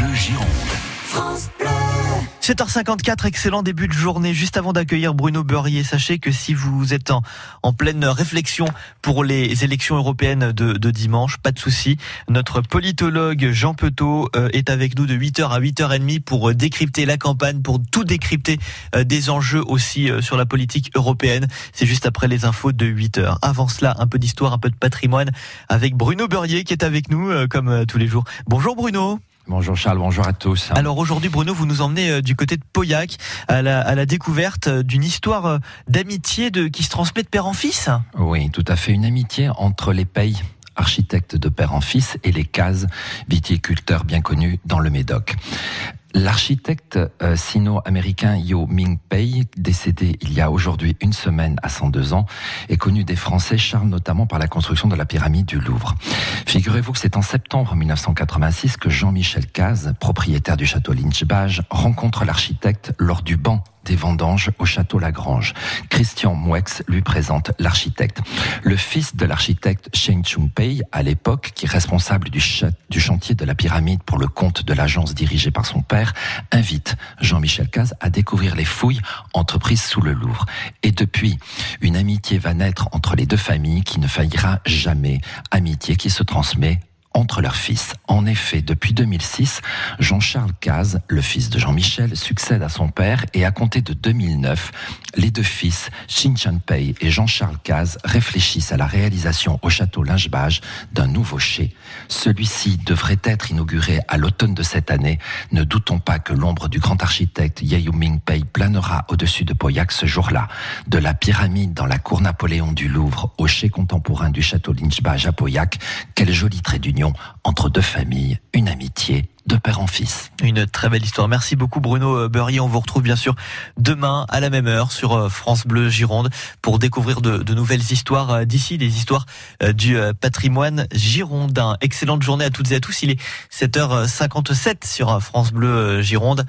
Bleu Gironde. France Bleu. 7h54, excellent début de journée. Juste avant d'accueillir Bruno Beurrier, sachez que si vous êtes en, en pleine réflexion pour les élections européennes de, de dimanche, pas de souci. Notre politologue Jean Petot euh, est avec nous de 8h à 8h30 pour euh, décrypter la campagne, pour tout décrypter euh, des enjeux aussi sur la politique européenne. C'est juste après les infos de 8h. Avant cela, un peu d'histoire, un peu de patrimoine avec Bruno Beurrier qui est avec nous comme tous les jours. Bonjour Bruno. Bonjour Charles, bonjour à tous. Alors aujourd'hui Bruno, vous nous emmenez euh, du côté de Pauillac à la, à la découverte euh, d'une histoire euh, d'amitié de, qui se transmet de père en fils. Oui, tout à fait, une amitié entre les pays architectes de père en fils et les cases viticulteurs bien connus dans le Médoc. L'architecte euh, sino-américain Yo Ming Pei, décédé il y a aujourd'hui une semaine à 102 ans, est connu des Français, Charles notamment par la construction de la pyramide du Louvre. Figurez-vous que c'est en septembre 1986 que Jean-Michel Caz, propriétaire du château Lynchbage, rencontre l'architecte lors du banc des vendanges au château Lagrange. Christian Mouex lui présente l'architecte. Le fils de l'architecte Sheng Chung-pei, à l'époque, qui est responsable du, du chantier de la pyramide pour le compte de l'agence dirigée par son père, invite Jean-Michel Caz à découvrir les fouilles entreprises sous le Louvre. Et depuis, une amitié va naître entre les deux familles qui ne faillira jamais. Amitié qui se transmet entre leurs fils. En effet, depuis 2006, Jean-Charles Caz, le fils de Jean-Michel, succède à son père et à compter de 2009, les deux fils, Xin Pei et Jean-Charles Caz, réfléchissent à la réalisation au château Lynchbage d'un nouveau chai. Celui-ci devrait être inauguré à l'automne de cette année. Ne doutons pas que l'ombre du grand architecte Ming Pei planera au-dessus de Pauillac ce jour-là. De la pyramide dans la cour Napoléon du Louvre au chai contemporain du château Lynchbage à Pauillac, quel joli trait d'union entre deux familles, une amitié de père en fils. Une très belle histoire. Merci beaucoup Bruno Burry. On vous retrouve bien sûr demain à la même heure sur euh, France Bleu Gironde pour découvrir de, nouvelles histoires euh, d'ici, des histoires euh, du patrimoine girondin. Excellente journée à toutes et à tous. Il est 7h57 sur France Bleu Gironde.